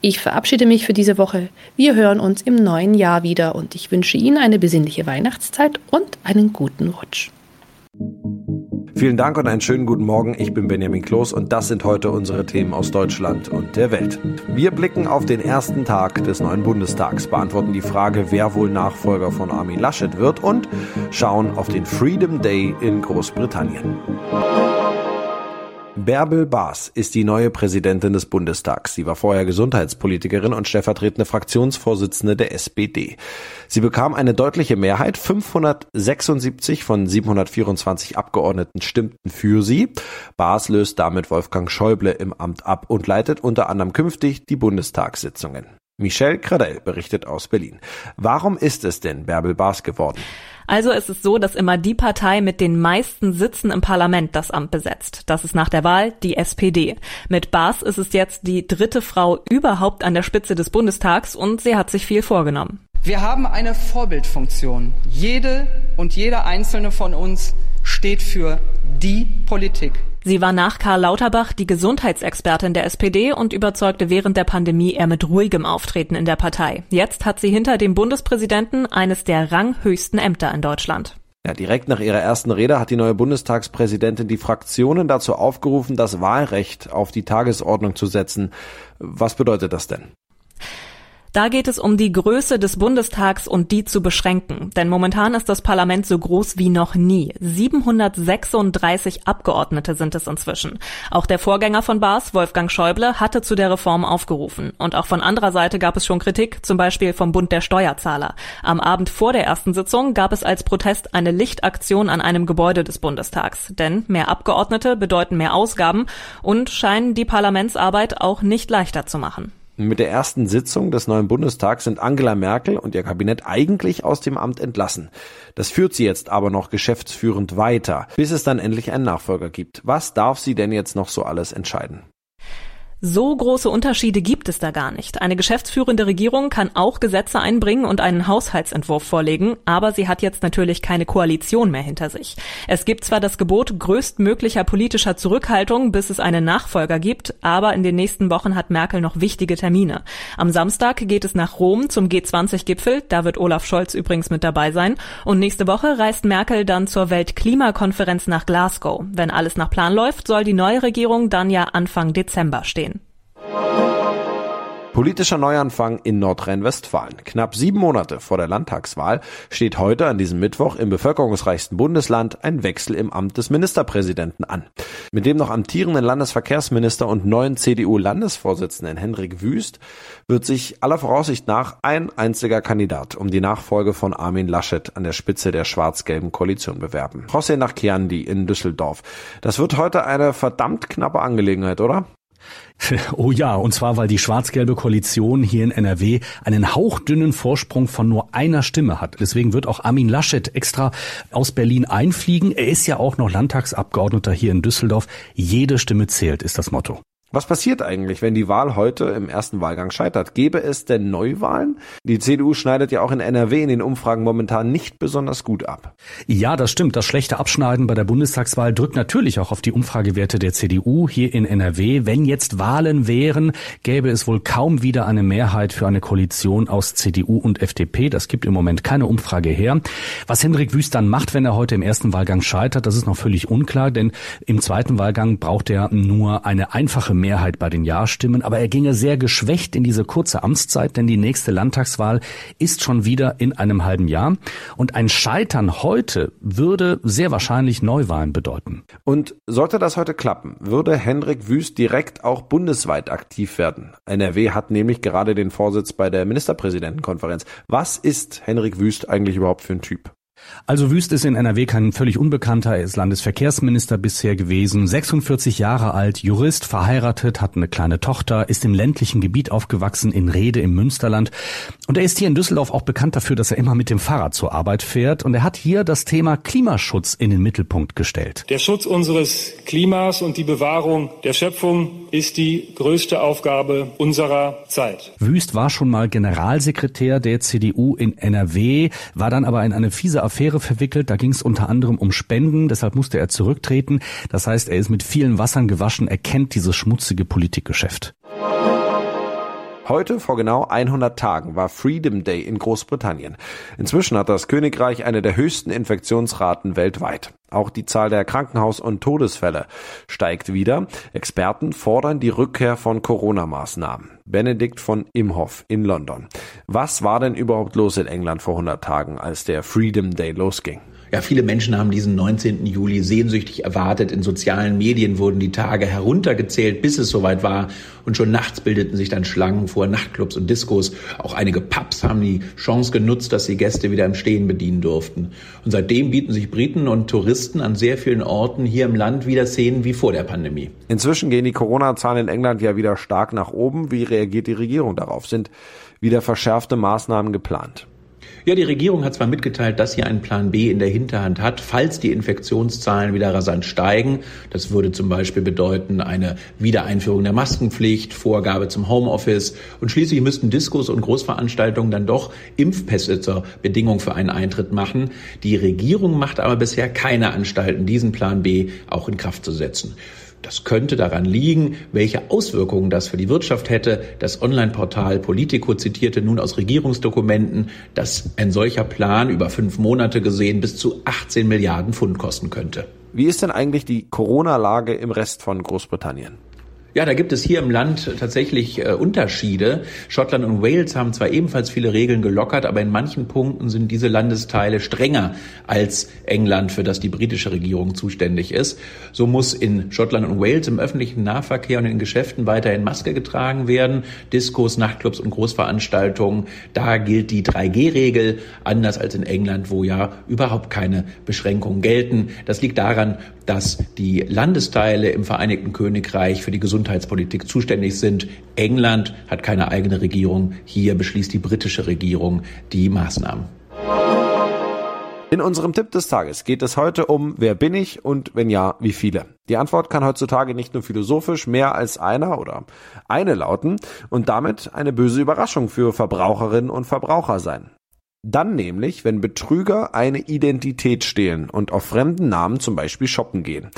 Ich verabschiede mich für diese Woche. Wir hören uns im neuen Jahr wieder und ich wünsche Ihnen eine besinnliche Weihnachtszeit und einen guten Rutsch. Vielen Dank und einen schönen guten Morgen. Ich bin Benjamin Kloß und das sind heute unsere Themen aus Deutschland und der Welt. Wir blicken auf den ersten Tag des neuen Bundestags, beantworten die Frage, wer wohl Nachfolger von Armin Laschet wird und schauen auf den Freedom Day in Großbritannien. Bärbel Baas ist die neue Präsidentin des Bundestags. Sie war vorher Gesundheitspolitikerin und stellvertretende Fraktionsvorsitzende der SPD. Sie bekam eine deutliche Mehrheit. 576 von 724 Abgeordneten stimmten für sie. Baas löst damit Wolfgang Schäuble im Amt ab und leitet unter anderem künftig die Bundestagssitzungen. Michelle Cradell berichtet aus Berlin. Warum ist es denn Bärbel Bas geworden? Also es ist so, dass immer die Partei mit den meisten Sitzen im Parlament das Amt besetzt. Das ist nach der Wahl die SPD. Mit Bas ist es jetzt die dritte Frau überhaupt an der Spitze des Bundestags und sie hat sich viel vorgenommen. Wir haben eine Vorbildfunktion. Jede und jeder einzelne von uns steht für die Politik. Sie war nach Karl Lauterbach die Gesundheitsexpertin der SPD und überzeugte während der Pandemie eher mit ruhigem Auftreten in der Partei. Jetzt hat sie hinter dem Bundespräsidenten eines der ranghöchsten Ämter in Deutschland. Ja, direkt nach ihrer ersten Rede hat die neue Bundestagspräsidentin die Fraktionen dazu aufgerufen, das Wahlrecht auf die Tagesordnung zu setzen. Was bedeutet das denn? Da geht es um die Größe des Bundestags und die zu beschränken. Denn momentan ist das Parlament so groß wie noch nie. 736 Abgeordnete sind es inzwischen. Auch der Vorgänger von Baas, Wolfgang Schäuble, hatte zu der Reform aufgerufen. Und auch von anderer Seite gab es schon Kritik, zum Beispiel vom Bund der Steuerzahler. Am Abend vor der ersten Sitzung gab es als Protest eine Lichtaktion an einem Gebäude des Bundestags. Denn mehr Abgeordnete bedeuten mehr Ausgaben und scheinen die Parlamentsarbeit auch nicht leichter zu machen. Mit der ersten Sitzung des neuen Bundestags sind Angela Merkel und ihr Kabinett eigentlich aus dem Amt entlassen. Das führt sie jetzt aber noch geschäftsführend weiter, bis es dann endlich einen Nachfolger gibt. Was darf sie denn jetzt noch so alles entscheiden? So große Unterschiede gibt es da gar nicht. Eine geschäftsführende Regierung kann auch Gesetze einbringen und einen Haushaltsentwurf vorlegen, aber sie hat jetzt natürlich keine Koalition mehr hinter sich. Es gibt zwar das Gebot größtmöglicher politischer Zurückhaltung, bis es einen Nachfolger gibt, aber in den nächsten Wochen hat Merkel noch wichtige Termine. Am Samstag geht es nach Rom zum G20-Gipfel, da wird Olaf Scholz übrigens mit dabei sein, und nächste Woche reist Merkel dann zur Weltklimakonferenz nach Glasgow. Wenn alles nach Plan läuft, soll die neue Regierung dann ja Anfang Dezember stehen. Politischer Neuanfang in Nordrhein-Westfalen. Knapp sieben Monate vor der Landtagswahl steht heute an diesem Mittwoch im bevölkerungsreichsten Bundesland ein Wechsel im Amt des Ministerpräsidenten an. Mit dem noch amtierenden Landesverkehrsminister und neuen CDU-Landesvorsitzenden Henrik Wüst wird sich aller Voraussicht nach ein einziger Kandidat um die Nachfolge von Armin Laschet an der Spitze der schwarz-gelben Koalition bewerben. José Nachkiandi in Düsseldorf. Das wird heute eine verdammt knappe Angelegenheit, oder? Oh ja, und zwar, weil die schwarz-gelbe Koalition hier in NRW einen hauchdünnen Vorsprung von nur einer Stimme hat. Deswegen wird auch Armin Laschet extra aus Berlin einfliegen. Er ist ja auch noch Landtagsabgeordneter hier in Düsseldorf. Jede Stimme zählt, ist das Motto. Was passiert eigentlich, wenn die Wahl heute im ersten Wahlgang scheitert? Gäbe es denn Neuwahlen? Die CDU schneidet ja auch in NRW in den Umfragen momentan nicht besonders gut ab. Ja, das stimmt. Das schlechte Abschneiden bei der Bundestagswahl drückt natürlich auch auf die Umfragewerte der CDU hier in NRW. Wenn jetzt Wahlen wären, gäbe es wohl kaum wieder eine Mehrheit für eine Koalition aus CDU und FDP. Das gibt im Moment keine Umfrage her. Was Hendrik Wüst dann macht, wenn er heute im ersten Wahlgang scheitert, das ist noch völlig unklar, denn im zweiten Wahlgang braucht er nur eine einfache Mehrheit bei den Ja-Stimmen, aber er ginge sehr geschwächt in diese kurze Amtszeit, denn die nächste Landtagswahl ist schon wieder in einem halben Jahr. Und ein Scheitern heute würde sehr wahrscheinlich Neuwahlen bedeuten. Und sollte das heute klappen, würde Hendrik Wüst direkt auch bundesweit aktiv werden. NRW hat nämlich gerade den Vorsitz bei der Ministerpräsidentenkonferenz. Was ist Hendrik Wüst eigentlich überhaupt für ein Typ? Also Wüst ist in NRW kein völlig Unbekannter. Er ist Landesverkehrsminister bisher gewesen, 46 Jahre alt, Jurist, verheiratet, hat eine kleine Tochter, ist im ländlichen Gebiet aufgewachsen, in Rede im Münsterland. Und er ist hier in Düsseldorf auch bekannt dafür, dass er immer mit dem Fahrrad zur Arbeit fährt. Und er hat hier das Thema Klimaschutz in den Mittelpunkt gestellt. Der Schutz unseres Klimas und die Bewahrung der Schöpfung ist die größte Aufgabe unserer Zeit. Wüst war schon mal Generalsekretär der CDU in NRW, war dann aber in eine fiese Affäre verwickelt. Da ging es unter anderem um Spenden, deshalb musste er zurücktreten. Das heißt, er ist mit vielen Wassern gewaschen, er kennt dieses schmutzige Politikgeschäft. Heute vor genau 100 Tagen war Freedom Day in Großbritannien. Inzwischen hat das Königreich eine der höchsten Infektionsraten weltweit. Auch die Zahl der Krankenhaus- und Todesfälle steigt wieder. Experten fordern die Rückkehr von Corona-Maßnahmen. Benedikt von Imhoff in London. Was war denn überhaupt los in England vor 100 Tagen, als der Freedom Day losging? Ja, viele Menschen haben diesen 19. Juli sehnsüchtig erwartet. In sozialen Medien wurden die Tage heruntergezählt, bis es soweit war. Und schon nachts bildeten sich dann Schlangen vor Nachtclubs und Diskos. Auch einige Pubs haben die Chance genutzt, dass sie Gäste wieder im Stehen bedienen durften. Und seitdem bieten sich Briten und Touristen an sehr vielen Orten hier im Land wieder Szenen wie vor der Pandemie. Inzwischen gehen die Corona-Zahlen in England ja wieder stark nach oben. Wie reagiert die Regierung darauf? Sind wieder verschärfte Maßnahmen geplant? Ja, die Regierung hat zwar mitgeteilt, dass sie einen Plan B in der Hinterhand hat, falls die Infektionszahlen wieder rasant steigen. Das würde zum Beispiel bedeuten eine Wiedereinführung der Maskenpflicht, Vorgabe zum Homeoffice und schließlich müssten Diskos und Großveranstaltungen dann doch Impfpässe zur Bedingung für einen Eintritt machen. Die Regierung macht aber bisher keine Anstalten, diesen Plan B auch in Kraft zu setzen. Das könnte daran liegen, welche Auswirkungen das für die Wirtschaft hätte. Das Online-Portal Politico zitierte nun aus Regierungsdokumenten, dass ein solcher Plan über fünf Monate gesehen bis zu 18 Milliarden Pfund kosten könnte. Wie ist denn eigentlich die Corona-Lage im Rest von Großbritannien? Ja, da gibt es hier im Land tatsächlich äh, Unterschiede. Schottland und Wales haben zwar ebenfalls viele Regeln gelockert, aber in manchen Punkten sind diese Landesteile strenger als England, für das die britische Regierung zuständig ist. So muss in Schottland und Wales im öffentlichen Nahverkehr und in Geschäften weiterhin Maske getragen werden. Diskos, Nachtclubs und Großveranstaltungen, da gilt die 3G-Regel, anders als in England, wo ja überhaupt keine Beschränkungen gelten. Das liegt daran, dass die Landesteile im Vereinigten Königreich für die Gesundheitspolitik zuständig sind. England hat keine eigene Regierung. Hier beschließt die britische Regierung die Maßnahmen. In unserem Tipp des Tages geht es heute um, wer bin ich und wenn ja, wie viele. Die Antwort kann heutzutage nicht nur philosophisch mehr als einer oder eine lauten und damit eine böse Überraschung für Verbraucherinnen und Verbraucher sein. Dann nämlich, wenn Betrüger eine Identität stehlen und auf fremden Namen zum Beispiel shoppen gehen.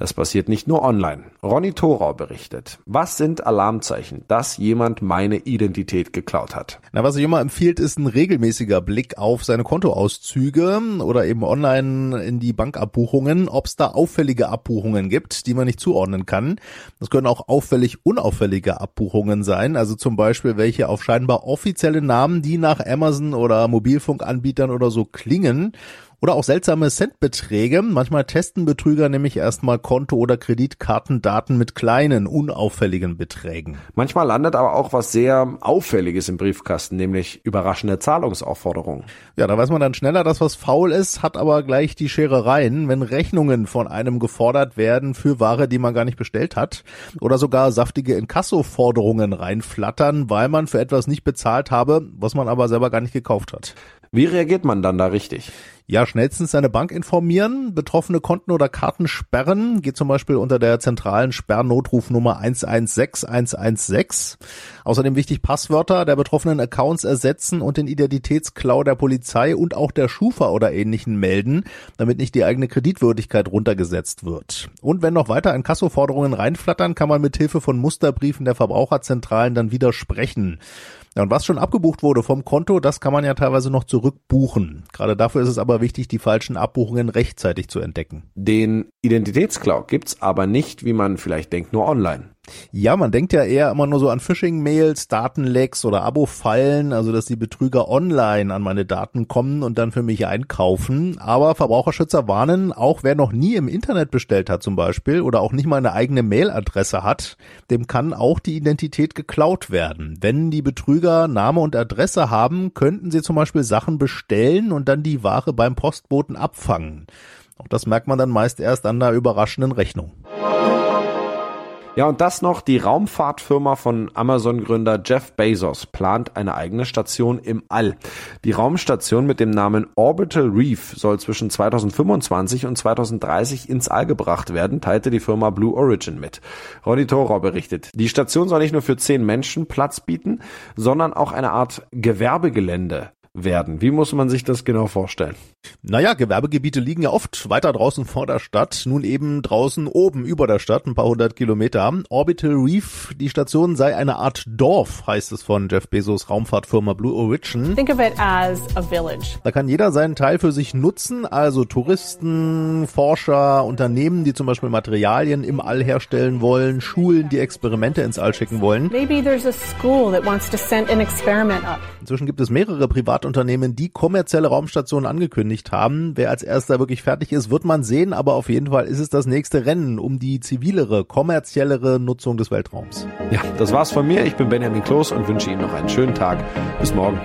Das passiert nicht nur online. Ronny Thorau berichtet. Was sind Alarmzeichen, dass jemand meine Identität geklaut hat? Na, was ich immer empfiehlt, ist ein regelmäßiger Blick auf seine Kontoauszüge oder eben online in die Bankabbuchungen, ob es da auffällige Abbuchungen gibt, die man nicht zuordnen kann. Das können auch auffällig unauffällige Abbuchungen sein, also zum Beispiel welche auf scheinbar offizielle Namen, die nach Amazon oder Mobilfunkanbietern oder so klingen oder auch seltsame Centbeträge. Manchmal testen Betrüger nämlich erstmal Konto- oder Kreditkartendaten mit kleinen, unauffälligen Beträgen. Manchmal landet aber auch was sehr Auffälliges im Briefkasten, nämlich überraschende Zahlungsaufforderungen. Ja, da weiß man dann schneller, dass was faul ist, hat aber gleich die Scherereien, wenn Rechnungen von einem gefordert werden für Ware, die man gar nicht bestellt hat. Oder sogar saftige Inkasso-Forderungen reinflattern, weil man für etwas nicht bezahlt habe, was man aber selber gar nicht gekauft hat. Wie reagiert man dann da richtig? Ja, schnellstens seine Bank informieren, betroffene Konten oder Karten sperren, geht zum Beispiel unter der zentralen Sperrnotrufnummer 116116. Außerdem wichtig Passwörter der betroffenen Accounts ersetzen und den Identitätsklau der Polizei und auch der Schufa oder ähnlichen melden, damit nicht die eigene Kreditwürdigkeit runtergesetzt wird. Und wenn noch weiter Inkassoforderungen reinflattern, kann man mit Hilfe von Musterbriefen der Verbraucherzentralen dann widersprechen. Ja, und was schon abgebucht wurde vom Konto, das kann man ja teilweise noch zurückbuchen. Gerade dafür ist es aber wichtig, die falschen Abbuchungen rechtzeitig zu entdecken. Den Identitätsklau gibt's aber nicht, wie man vielleicht denkt, nur online. Ja, man denkt ja eher immer nur so an Phishing-Mails, Datenlecks oder Abo-Fallen, also dass die Betrüger online an meine Daten kommen und dann für mich einkaufen. Aber Verbraucherschützer warnen, auch wer noch nie im Internet bestellt hat zum Beispiel oder auch nicht mal eine eigene Mailadresse hat, dem kann auch die Identität geklaut werden. Wenn die Betrüger Name und Adresse haben, könnten sie zum Beispiel Sachen bestellen und dann die Ware beim Postboten abfangen. Auch das merkt man dann meist erst an der überraschenden Rechnung. Ja, und das noch, die Raumfahrtfirma von Amazon-Gründer Jeff Bezos plant eine eigene Station im All. Die Raumstation mit dem Namen Orbital Reef soll zwischen 2025 und 2030 ins All gebracht werden, teilte die Firma Blue Origin mit. Ronny Thorau berichtet, die Station soll nicht nur für zehn Menschen Platz bieten, sondern auch eine Art Gewerbegelände werden. Wie muss man sich das genau vorstellen? Naja, Gewerbegebiete liegen ja oft weiter draußen vor der Stadt, nun eben draußen oben über der Stadt, ein paar hundert Kilometer. Orbital Reef, die Station sei eine Art Dorf, heißt es von Jeff Bezos Raumfahrtfirma Blue Origin. Think of it as a village. Da kann jeder seinen Teil für sich nutzen, also Touristen, Forscher, Unternehmen, die zum Beispiel Materialien im All herstellen wollen, Schulen, die Experimente ins All schicken wollen. Maybe there's a school that wants to send an experiment up. Inzwischen gibt es mehrere private Privatunternehmen, die kommerzielle Raumstationen angekündigt haben. Wer als erster wirklich fertig ist, wird man sehen, aber auf jeden Fall ist es das nächste Rennen um die zivilere, kommerziellere Nutzung des Weltraums. Ja, das war's von mir. Ich bin Benjamin Kloß und wünsche Ihnen noch einen schönen Tag. Bis morgen.